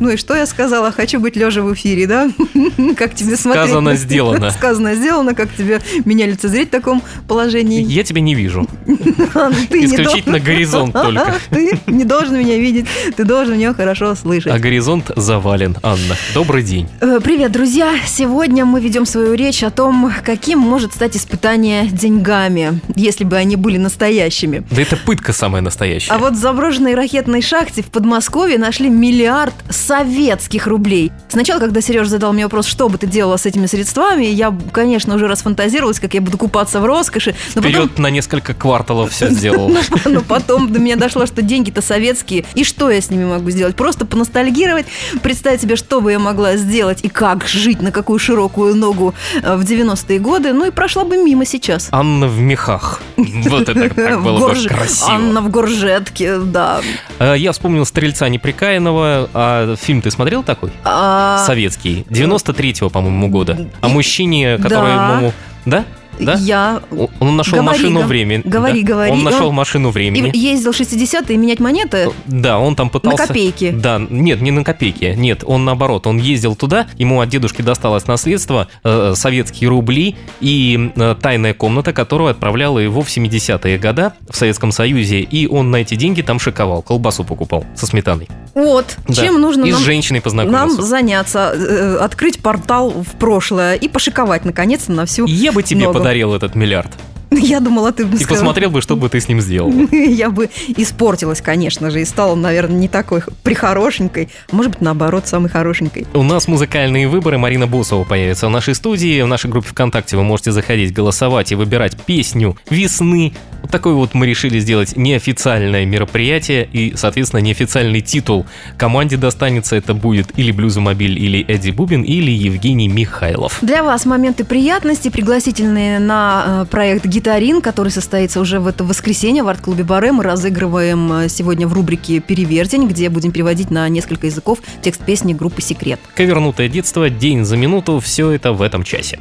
Ну и что я сказала? Хочу быть лежа в эфире, да? Как тебе смотреть? Сказано, сделано. Сказано, сделано. Как тебе меня лицезреть в таком положении? Я тебя не вижу. Ты не Исключительно горизонт только. Ты не должен меня видеть, ты должен меня хорошо слышать. А горизонт завален, Анна. Добрый день. Э, Привет, друзья! Сегодня мы ведем свою речь о том, каким может стать испытание деньгами, если бы они были настоящими. Да это пытка самая настоящая. А вот в заброшенной ракетной шахте в Подмосковье нашли миллиард советских рублей. Сначала, когда Сереж задал мне вопрос, что бы ты делала с этими средствами, я, конечно, уже расфантазировалась, как я буду купаться в роскоши. Но потом Вперед на несколько кварталов все сделал. Но потом до меня дошло, что деньги-то советские. И что я с ними могу сделать? Просто поностальгировать, представить себе, что бы я могла сделать и как жить, на какую широкую ногу э, в 90-е годы. Ну и прошла бы мимо сейчас. Анна в мехах. Вот это так было бы красиво. Анна в горжетке, да. А, Я вспомнил «Стрельца неприкаянного». А фильм ты смотрел такой? А, Советский. 93-го, по-моему, года. О мужчине, который, Да. по-моему... Да? Да? Я Он- нашел Говори, машину гов- времени. говори, Да. говори. Он нашел Он- машину и времени. ездил 60-е менять монеты Да, он там пытался... на копейки. Да, нет, не на копейки, нет, он наоборот, он ездил туда, ему от дедушки досталось наследство, э, советские рубли и э, тайная комната, которую отправляла его в 70-е года в Советском Союзе, и он на эти деньги там шиковал, колбасу покупал со сметаной. Вот, Да. чем нужно и нам с женщиной нам познакомился. заняться, э, открыть портал в прошлое и пошиковать наконец-то на всю. Я бы тебе ногу. подарил этот миллиард. Я думала, ты бы И сказал. посмотрел бы, что бы ты с ним сделал. Я бы испортилась, конечно же, и стала, наверное, не такой прихорошенькой. Может быть, наоборот, самой хорошенькой. У нас музыкальные выборы. Марина Босова появится в нашей студии. В нашей группе ВКонтакте вы можете заходить, голосовать и выбирать песню весны. Вот такое вот мы решили сделать неофициальное мероприятие и, соответственно, неофициальный титул. Команде достанется это будет или Блюзомобиль, или Эдди Бубин, или Евгений Михайлов. Для вас моменты приятности, пригласительные на э, проект «Гитарин», который состоится уже в это воскресенье в арт-клубе «Баре». Мы разыгрываем э, сегодня в рубрике «Перевертень», где будем переводить на несколько языков текст песни группы «Секрет». Ковернутое детство, день за минуту, все это в этом часе.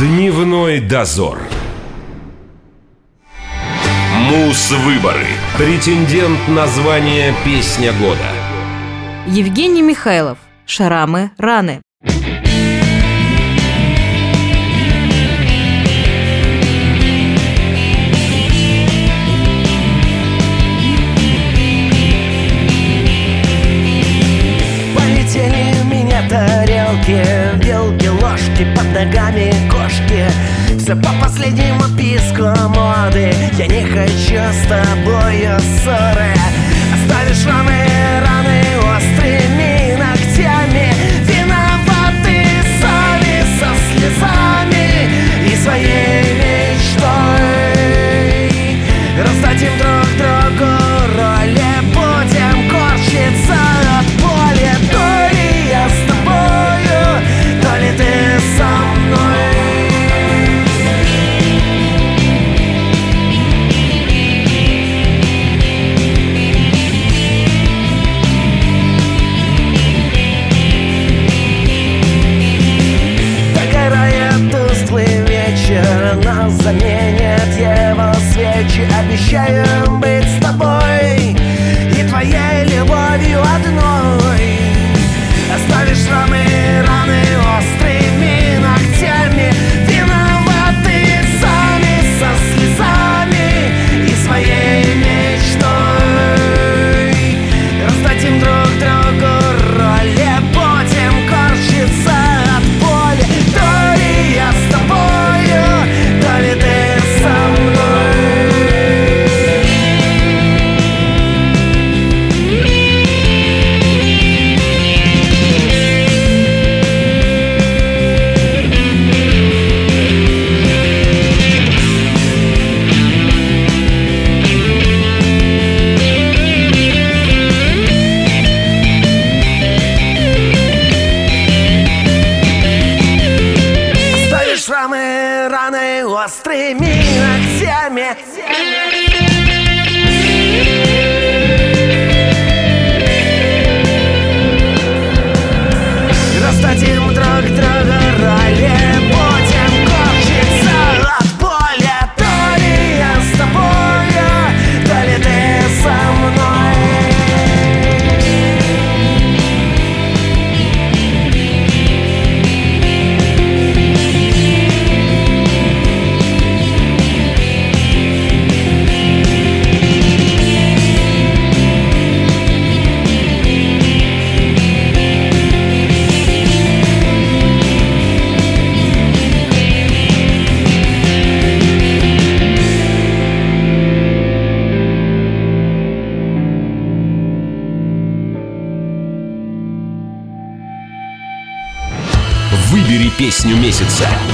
Дневной дозор. Мус-выборы. Претендент на звание «Песня года». Евгений Михайлов. Шарамы раны. Тарелки, вилки, ложки под ногами кошки. Все по последнему писку моды. Я не хочу с тобою ссоры. Оставишь раны, раны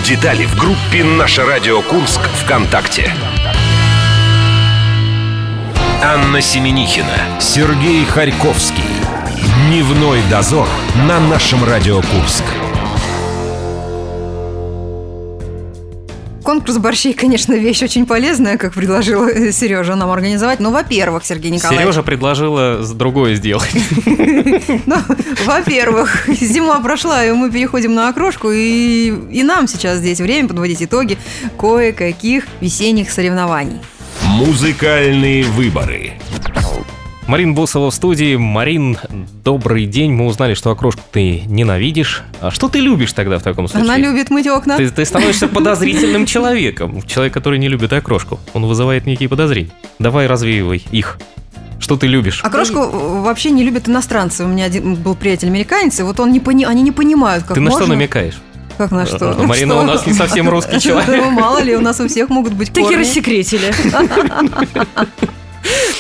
Детали в группе «Наше радио Курск» ВКонтакте. Анна Семенихина, Сергей Харьковский. Дневной дозор на нашем Радио Курск. Конкурс борщей, конечно, вещь очень полезная, как предложил Сережа нам организовать. Ну, во-первых, Сергей Николаевич. Сережа предложила с- другое сделать. Ну, во-первых, зима прошла, и мы переходим на окрошку, и, и нам сейчас здесь время подводить итоги кое-каких весенних соревнований. Музыкальные выборы. Марин Босова в студии. Марин, добрый день. Мы узнали, что окрошку ты ненавидишь. А что ты любишь тогда в таком случае? Она любит мыть окна. Ты, ты становишься подозрительным человеком. Человек, который не любит окрошку. Он вызывает некие подозрения. Давай развеивай их. Что ты любишь? Окрошку вообще не любят иностранцы. У меня один был приятель американец, и вот он не пони... они не понимают, как ты на можно... что намекаешь? Как на что? Марина Что? у нас не совсем русский человек. Ну, мало ли, у нас у всех могут быть Таки корни. рассекретили.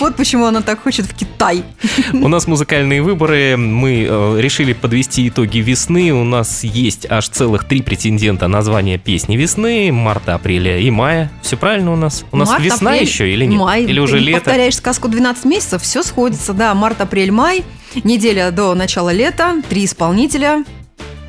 Вот почему она так хочет в Китай. У нас музыкальные выборы. Мы э, решили подвести итоги весны. У нас есть аж целых три претендента на звание песни весны. Марта, апреля и мая. Все правильно у нас? У нас Март, весна апрель, еще или нет? Май. Или уже Ты лето? повторяешь сказку 12 месяцев, все сходится. Да, март, апрель, май. Неделя до начала лета. Три исполнителя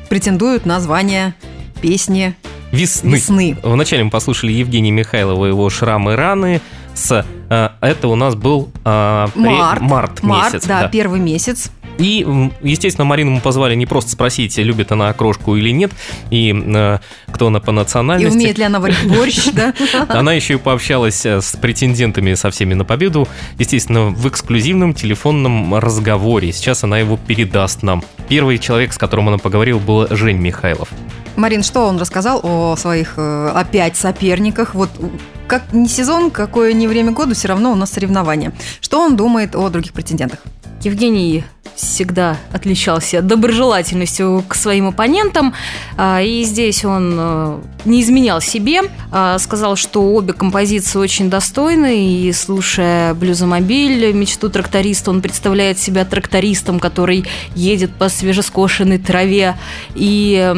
претендуют на звание песни Весны. весны. Вначале мы послушали Евгения Михайлова его «Шрамы раны». С, э, это у нас был э, Март. март Март, месяц. да, да. первый месяц. И, естественно, Марину мы позвали не просто спросить, любит она окрошку или нет, и э, кто она по И национальности. умеет ли она варить борщ, да? Она еще и пообщалась э, с претендентами со всеми на победу, естественно, в эксклюзивном телефонном разговоре. Сейчас она его передаст нам. Первый человек, с которым она поговорила, был Жень Михайлов. Марин, что он рассказал о своих э, опять соперниках? Вот как не сезон, какое не время года, все равно у нас соревнования. Что он думает о других претендентах? Евгений всегда отличался доброжелательностью к своим оппонентам, а, и здесь он э, не изменял себе, а, сказал, что обе композиции очень достойны, и слушая «Блюзомобиль», «Мечту тракториста», он представляет себя трактористом, который едет по свежескошенной траве, и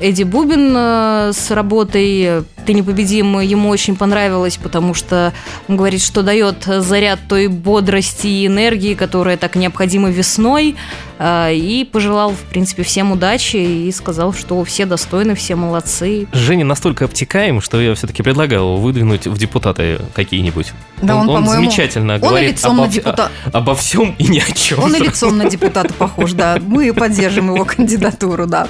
Эдди Бубин э, с работой «Ты непобедим» ему очень понравилось, потому что он говорит, что дает заряд той бодрости и энергии, которая так необходима весной, а, и пожелал, в принципе, всем удачи и сказал, что все достойны, все молодцы. Женя настолько обтекаем, что я все-таки предлагал его выдвинуть в депутаты какие-нибудь. Да он, по-моему, замечательно Он и говорит лицом обо, на депутата. обо всем и ни о чем. Он и лицом на депутата похож, да. Мы поддержим его кандидатуру, да.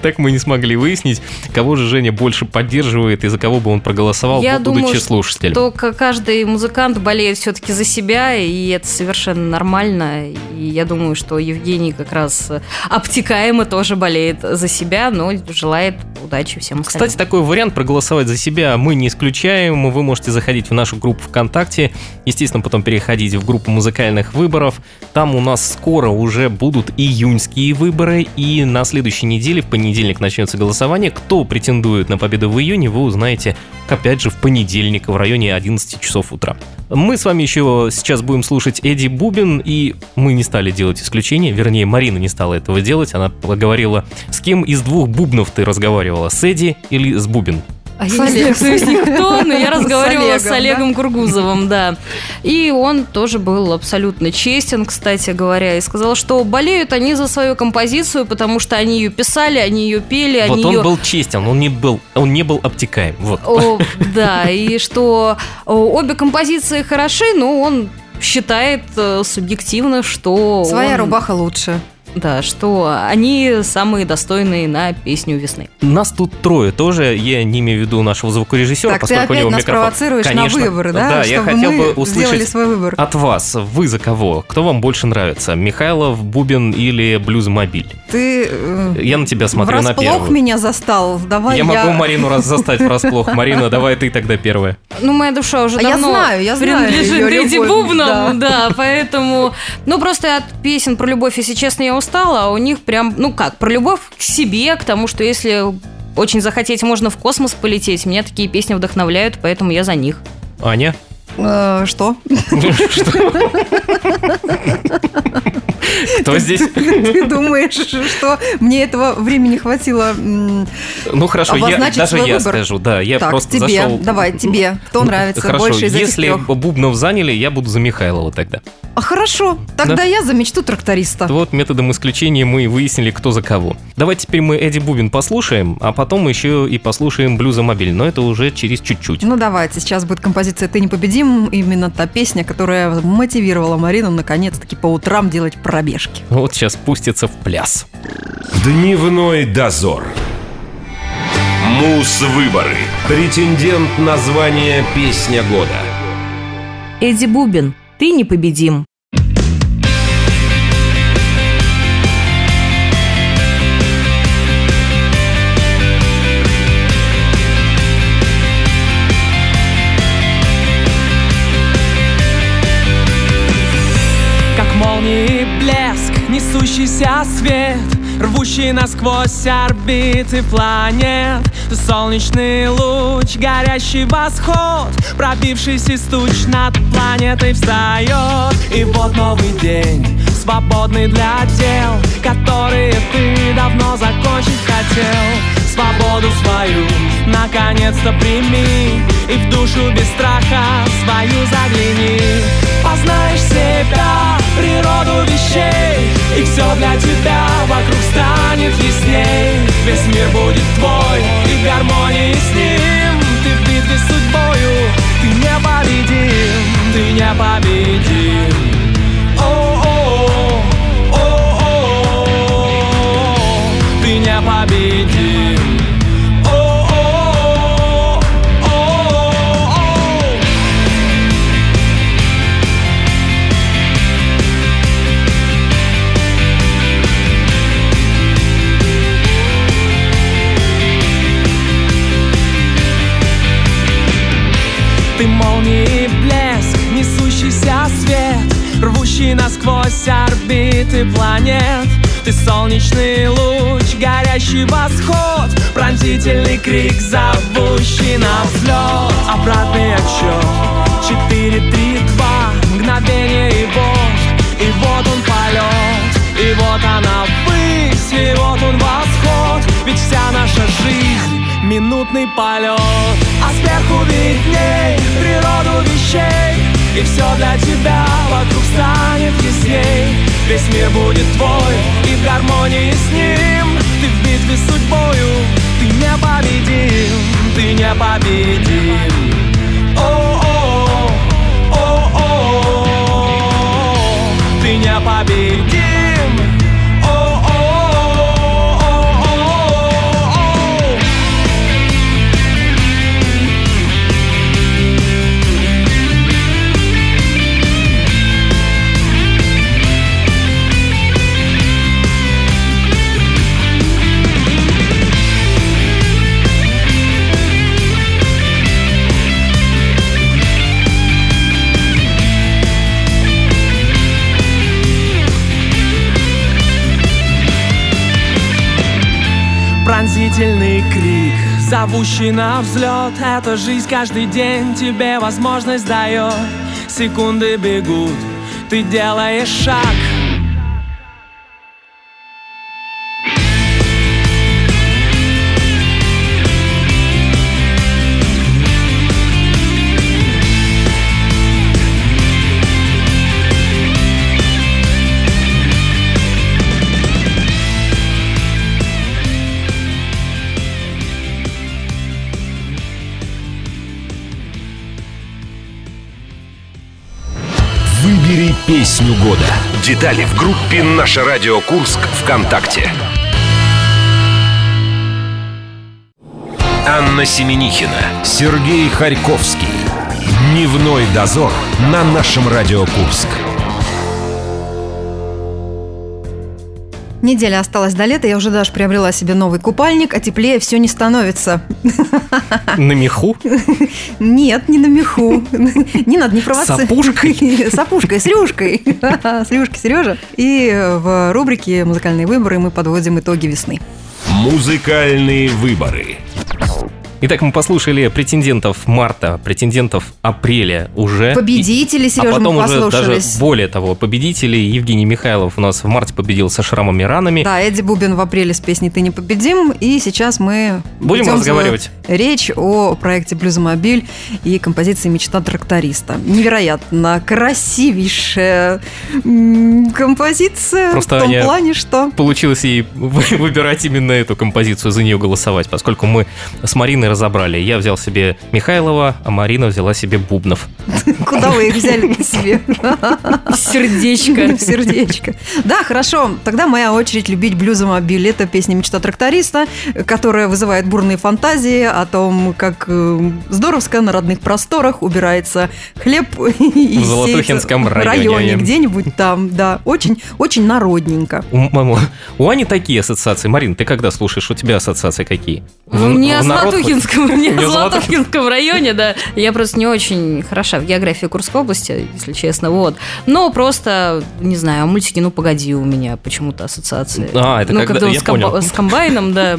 Так мы не смогли выяснить, кого же Женя больше поддерживает и за кого бы он проголосовал, Я будучи думаю, слушателем. То к- каждый музыкант болеет все-таки за себя, и это совершенно нормально. И я думаю, что Евгений как раз э, обтекаемо тоже болеет за себя, но желает удачи всем остальным. Кстати, такой вариант проголосовать за себя мы не исключаем. Вы можете заходить в нашу группу ВКонтакте, естественно, потом переходить в группу музыкальных выборов. Там у нас скоро уже будут июньские выборы, и на следующей неделе, в понедельник, начнется голосование. Кто претендует на победу в июне, вы узнаете, опять же, в понедельник в районе 11 часов утра. Мы с вами еще сейчас будем слушать Эдди Бубин, и мы не стали делать исключение, вернее, Марина не стала этого делать, она поговорила, с кем из двух бубнов ты разговаривала, с Эдди или с Бубин? А С я не знаю, кто но я С разговаривала с Олегом, Олегом Кургузовым, да. И он тоже был абсолютно честен, кстати говоря, и сказал, что болеют они за свою композицию, потому что они ее писали, они ее пели, вот они он ее... был честен, он не был, он не был обтекаем. Вот. О, да, и что о, обе композиции хороши, но он считает э, субъективно, что Своя он- рубаха лучше. Да, что они самые достойные на песню весны. Нас тут трое тоже, я не имею в виду нашего звукорежиссера, Так, ты поскольку у опять него нас микрофон. провоцируешь Конечно. на выборы, да? Да, я Чтобы хотел мы бы услышать свой выбор. от вас. Вы за кого? Кто вам больше нравится? Михайлов, Бубин или Блюзмобиль? Ты э, Я на тебя смотрю на врасплох первую. меня застал. Давай я я... могу Марину раз застать врасплох. Марина, давай ты тогда первая. Ну, моя душа уже А я давно знаю, я знаю принадлежит её Эдди любовь, Бубном, да. поэтому... Ну, просто от песен про любовь, если честно, я устала, а у них прям, ну как, про любовь к себе, к тому, что если очень захотеть, можно в космос полететь. Меня такие песни вдохновляют, поэтому я за них. Аня? Э, что? Кто здесь? Ты думаешь, что мне этого времени хватило Ну хорошо, я, даже я скажу, да, я просто тебе, зашел... давай, тебе. Кто Ну, нравится больше из этих если? Бубнов заняли, я буду за Михайлова тогда. А хорошо, тогда я за мечту тракториста. Вот методом исключения мы и выяснили, кто за кого. Давайте теперь мы Эдди Бубин послушаем, а потом еще и послушаем Блюза Мобиль, но это уже через чуть-чуть. Ну давайте, сейчас будет композиция «Ты непобедим», именно та песня, которая мотивировала Марину наконец-таки по утрам делать пробежки. Вот сейчас пустится в пляс. Дневной дозор. Мус-выборы. Претендент на звание «Песня года». Эдди Бубин, ты непобедим. Как молнии блеск, несущийся свет Рвущий насквозь орбиты планет Солнечный луч, горящий восход Пробившийся из туч над планетой встает. И вот новый день, свободный для дел Которые ты давно закончить хотел. Свободу свою наконец-то прими И в душу без страха свою загляни. Познаешь себя, природу вещей. И все для тебя вокруг станет ясней. Весь мир будет твой и в гармонии с ним. Ты в битве с судьбою, ты непобедим Ты непобедим солнечный луч, горящий восход. Пронзительный крик, зовущий на взлет. Обратный отсчет. Четыре, три, два. Мгновение и вот. И вот он полет. И вот она ввысь. И вот он восход. Ведь вся наша жизнь Минутный полет. А сверху видней Природу вещей И все для тебя Вокруг станет ясней. Весь мир будет твой И в гармонии с ним. Ты в битве с судьбою Ты непобедим Ты непобедим. О-о-о, о-о-о, Ты непобедим зовущий на взлет Эта жизнь каждый день тебе возможность дает Секунды бегут, ты делаешь шаг Выбери песню года. Детали в группе «Наше радио Курск» ВКонтакте. Анна Семенихина, Сергей Харьковский. Дневной дозор на нашем Радио Курск. Неделя осталась до лета, я уже даже приобрела себе новый купальник, а теплее все не становится. На меху? Нет, не на меху. Не надо не провоцировать. С опушкой? С опушкой, с рюшкой. С рюшкой, Сережа. И в рубрике «Музыкальные выборы» мы подводим итоги весны. Музыкальные выборы. Итак, мы послушали претендентов марта, претендентов апреля уже. Победители, И- Сережа, а потом мы уже даже более того, победители Евгений Михайлов у нас в марте победил со шрамами ранами. Да, Эдди Бубин в апреле с песней «Ты не победим». И сейчас мы Будем разговаривать. речь о проекте «Блюзомобиль» и композиции «Мечта тракториста». Невероятно красивейшая композиция Просто в том Аня- плане, что... Получилось ей вы- выбирать именно эту композицию, за нее голосовать, поскольку мы с Мариной разобрали. Я взял себе Михайлова, а Марина взяла себе Бубнов. Куда вы их взяли к себе? Сердечко. Сердечко. Да, хорошо. Тогда моя очередь любить блюзомобиль. Это песня «Мечта тракториста», которая вызывает бурные фантазии о том, как э, здоровско на родных просторах убирается хлеб и В Золотухинском районе. районе, где-нибудь там, да. Очень, очень народненько. У, у Ани такие ассоциации. Марин, ты когда слушаешь, у тебя ассоциации какие? Ну, В- не о в народ о Златухинском. Златухинском районе, да. Я просто не очень хороша в географии Курской области, если честно, вот. Но просто, не знаю, мультики «Ну, погоди» у меня почему-то ассоциации. А, это ну, когда- я с, комба- понял. с комбайном, да.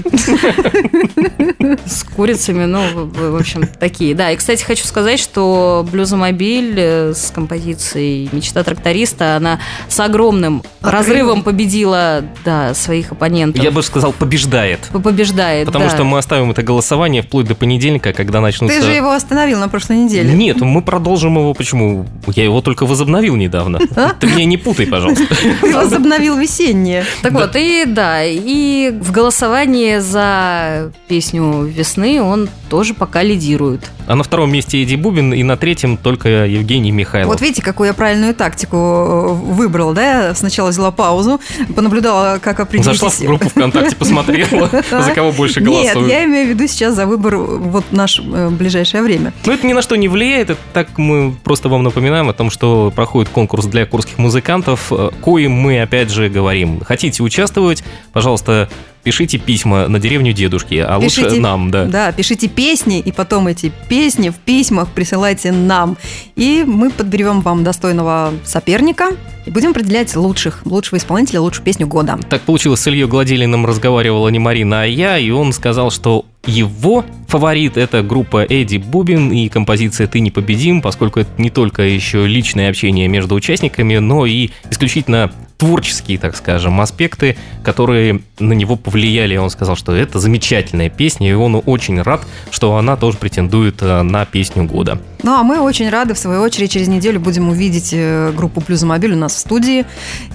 С курицами, ну, в в общем, такие. Да, и, кстати, хочу сказать, что «Блюзомобиль» э, с композицией «Мечта тракториста», она с огромным разрывом победила, да, своих оппонентов. Я бы сказал, побеждает. Побеждает, Потому да. что мы оставим это голосование вплоть до понедельника, когда начнутся... Ты же его остановил на прошлой неделе. Нет, мы продолжим его. Почему? Я его только возобновил недавно. Ты меня не путай, пожалуйста. Ты возобновил весеннее. Так вот, и да, и в голосовании за песню весны он тоже пока лидирует. А на втором месте Эдди Бубин, и на третьем только Евгений Михайлов. Вот видите, какую я правильную тактику э, выбрал, да? Я Сначала взяла паузу, понаблюдала, как определить... Зашла в группу ВКонтакте, посмотрела, за кого больше Нет, голосуют. я имею в виду сейчас за выбор вот наше э, ближайшее время. Но это ни на что не влияет, так мы просто вам напоминаем о том, что проходит конкурс для курских музыкантов, э, коим мы опять же говорим. Хотите участвовать, пожалуйста, пишите письма на деревню дедушки, а лучше Пишите- нам, да. Да, пишите песни, и потом эти песни в письмах присылайте нам. И мы подберем вам достойного соперника и будем определять лучших, лучшего исполнителя, лучшую песню года. Так получилось, с Ильей Гладилиным разговаривала не Марина, а я, и он сказал, что его фаворит это группа Эдди Бубин и композиция «Ты непобедим», поскольку это не только еще личное общение между участниками, но и исключительно творческие, так скажем, аспекты, которые на него повлияли. Он сказал, что это замечательная песня, и он очень рад, что она тоже претендует э, на песню года. Ну, а мы очень рады, в свою очередь, через неделю будем увидеть э, группу «Плюзомобиль» у нас в студии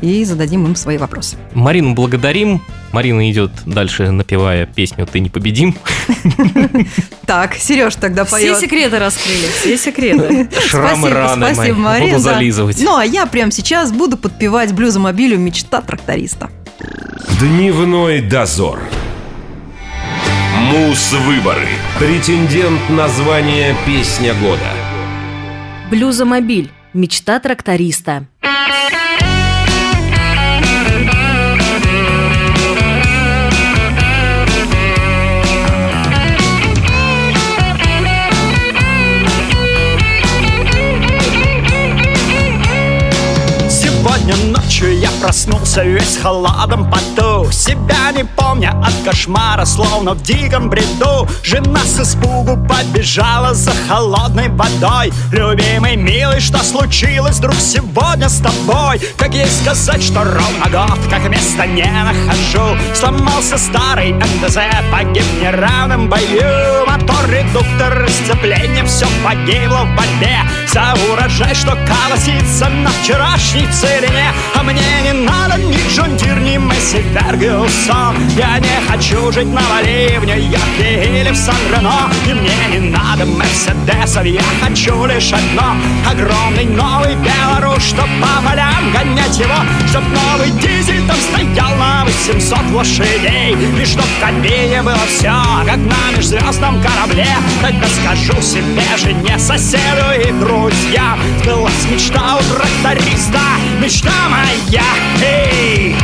и зададим им свои вопросы. Марину благодарим. Марина идет дальше, напевая песню «Ты непобедим». Так, Сереж тогда Все поет. секреты раскрыли, все секреты. Шрамы спасибо, раны спасибо, Марина. Буду зализывать. Ну, а я прямо сейчас буду подпевать блюзомобилю «Мечта тракториста». Дневной дозор. Муз-выборы. Претендент на звание «Песня года». Блюзомобиль. Мечта тракториста. Сегодня проснулся весь в холодном поту Себя не помня от кошмара, словно в диком бреду. Жена с испугу побежала за холодной водой. Любимый, милый, что случилось вдруг сегодня с тобой? Как ей сказать, что ровно год, как места не нахожу? Сломался старый МТЗ, погиб в неравном бою. Мотор, редуктор, сцепление, все погибло в борьбе. За урожай, что колосится на вчерашней целине А мне не надо ни John Deere, ни Massey Ferguson Я не хочу жить на Бали, в Нью-Йорке или в Сан-Ремо И мне не надо Мерседесов, я хочу лишь одно. Огромный новый Беларусь, чтоб по полям гонять его. Чтоб новый дизель там стоял на 800 лошадей. И чтоб в кабине было все, как на межзвездном корабле. Тогда скажу себе, жене, соседу и друзьям. Сбылась мечта у тракториста, мечта моя, эй!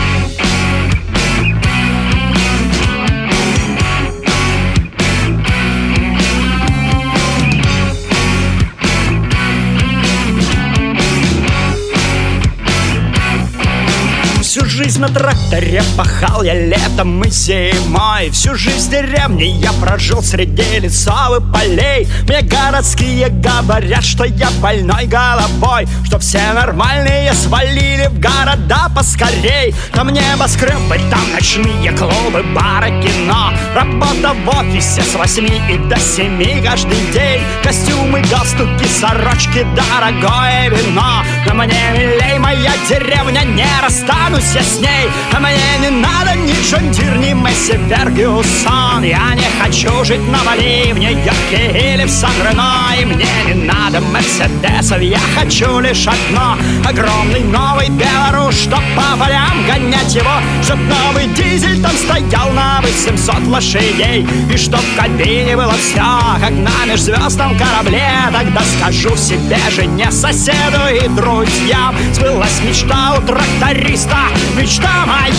Жизнь на тракторе пахал я летом и зимой. Всю жизнь в деревне я прожил среди лесов и полей. Мне городские говорят, что я больной головой Что все нормальные свалили в города поскорей. Там небоскребы, там ночные клубы, бары, кино. Работа в офисе с восьми и до семи каждый день. Костюмы, галстуки, сорочки, дорогое вино Но мне милей моя деревня, не расстанусь я с ней. А мне не надо ни Джондир, ни Месси Фергюсон. Я не хочу жить на Бали, в Нью-Йорке или в Сан-Рено. И мне не надо Мерседесов, я хочу лишь одно. Огромный новый Беларусь, чтоб по полям гонять его. Чтоб новый дизель там стоял на 800 лошадей. И чтоб в кабине было все, как на межзвездном корабле. Тогда скажу себе жене, соседу и друзьям Сбылась мечта у тракториста, мечта моя,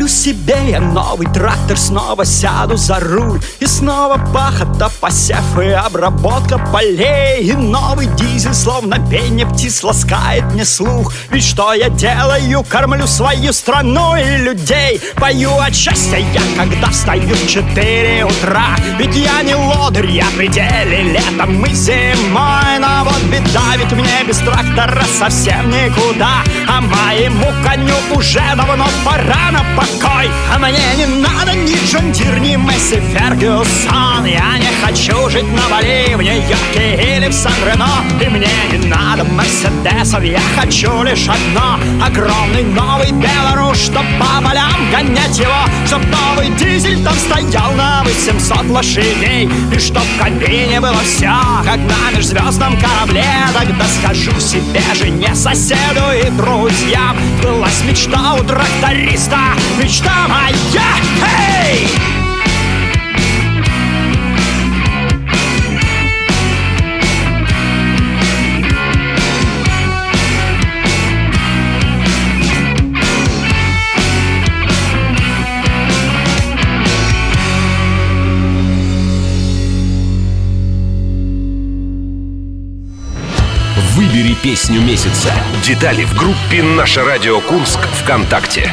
Куплю себе я новый трактор, снова сяду за руль. И снова пахота, посев и обработка полей. И новый дизель, словно пение птиц, ласкает мне слух. Ведь что я делаю, кормлю свою страну и людей. Пою от счастья я, когда встаю в 4 утра. Ведь я не лодырь, я в пределе летом и зимой Но вот беда, ведь мне без трактора совсем никуда. А моему коню уже давно пора на покой А мне не надо ни Джондир, ни Месси Фергюсон. Я не хочу жить на Бали, в Нью-Йорке или в Сан-Рено. И мне не надо Мерседесов, я хочу лишь одно. Огромный новый Беларусь, чтоб по полям гонять его. Чтоб новый дизель там стоял на 800 лошадей. И чтоб в кабине было все, как на межзвездном корабле. Тогда скажу себе, жене, соседу и друзьям. Былась мечта у тракториста, мечта моя, эй! Выбери песню месяца. Детали в группе «Наше радио Курск» ВКонтакте.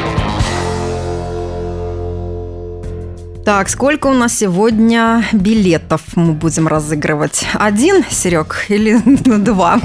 Так, сколько у нас сегодня билетов мы будем разыгрывать? Один, Серег, или два?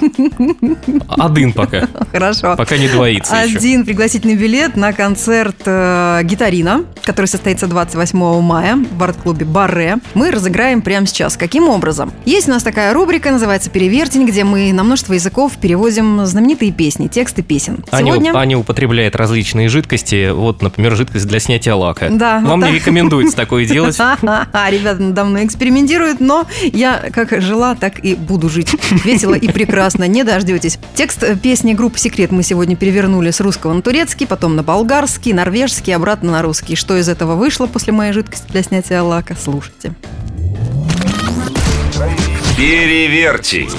Один пока. Хорошо. Пока не двоится еще. Один пригласительный билет на концерт э, «Гитарина», который состоится 28 мая в арт-клубе «Барре». Мы разыграем прямо сейчас. Каким образом? Есть у нас такая рубрика, называется «Перевертень», где мы на множество языков переводим знаменитые песни, тексты песен. Аня, Сегодня... Аня употребляет различные жидкости. Вот, например, жидкость для снятия лака. Да, Вам вот не так. рекомендуется такое делать. А, ребята надо мной экспериментируют, но я как жила, так и буду жить. Весело и прекрасно, не дождетесь. Текст э, песни группы «Секрет» мы сегодня перевернули с русского на турецкий, потом на болгарский, норвежский, обратно на русский. Что из этого вышло после моей жидкости для снятия лака, слушайте. Перевертень.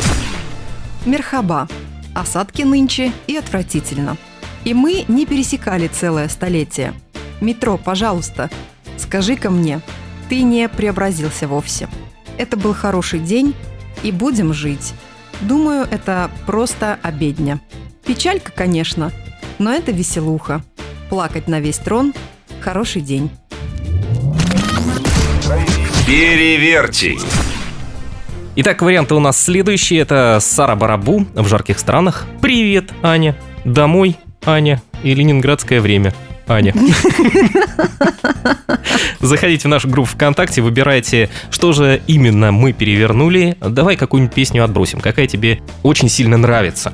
Мерхаба. Осадки нынче и отвратительно. И мы не пересекали целое столетие. Метро, пожалуйста, скажи-ка мне, ты не преобразился вовсе. Это был хороший день, и будем жить. Думаю, это просто обедня. Печалька, конечно, но это веселуха. Плакать на весь трон – хороший день. Перевертень. Итак, варианты у нас следующие. Это Сара Барабу в жарких странах. Привет, Аня. Домой, Аня. и ленинградское время. Аня. Заходите в нашу группу ВКонтакте, выбирайте, что же именно мы перевернули. Давай какую-нибудь песню отбросим, какая тебе очень сильно нравится.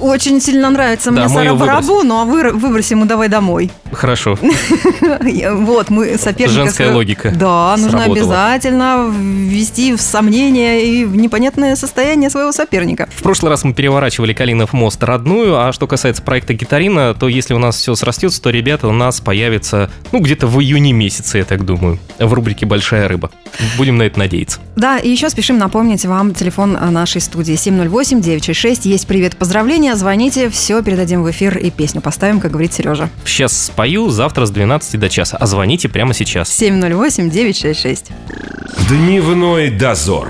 Очень сильно нравится Да, мне мы Сара. Барабу, ну а вы- выбросим ему давай домой. Хорошо. Вот, мы соперника... Женская логика Да, нужно обязательно ввести в сомнение и в непонятное состояние своего соперника. В прошлый раз мы переворачивали Калинов мост родную, а что касается проекта Гитарина, то если у нас все срастется, то ребята у нас появятся, ну, где-то в июне месяце, я так думаю, в рубрике «Большая рыба». Будем на это надеяться. Да, и еще спешим напомнить вам телефон нашей студии 708-966. Есть привет, поздравления, звоните, все, передадим в эфир и песню поставим, как говорит Сережа. Сейчас спою, завтра с 12 до часа, а звоните прямо сейчас. 708-966. Дневной дозор.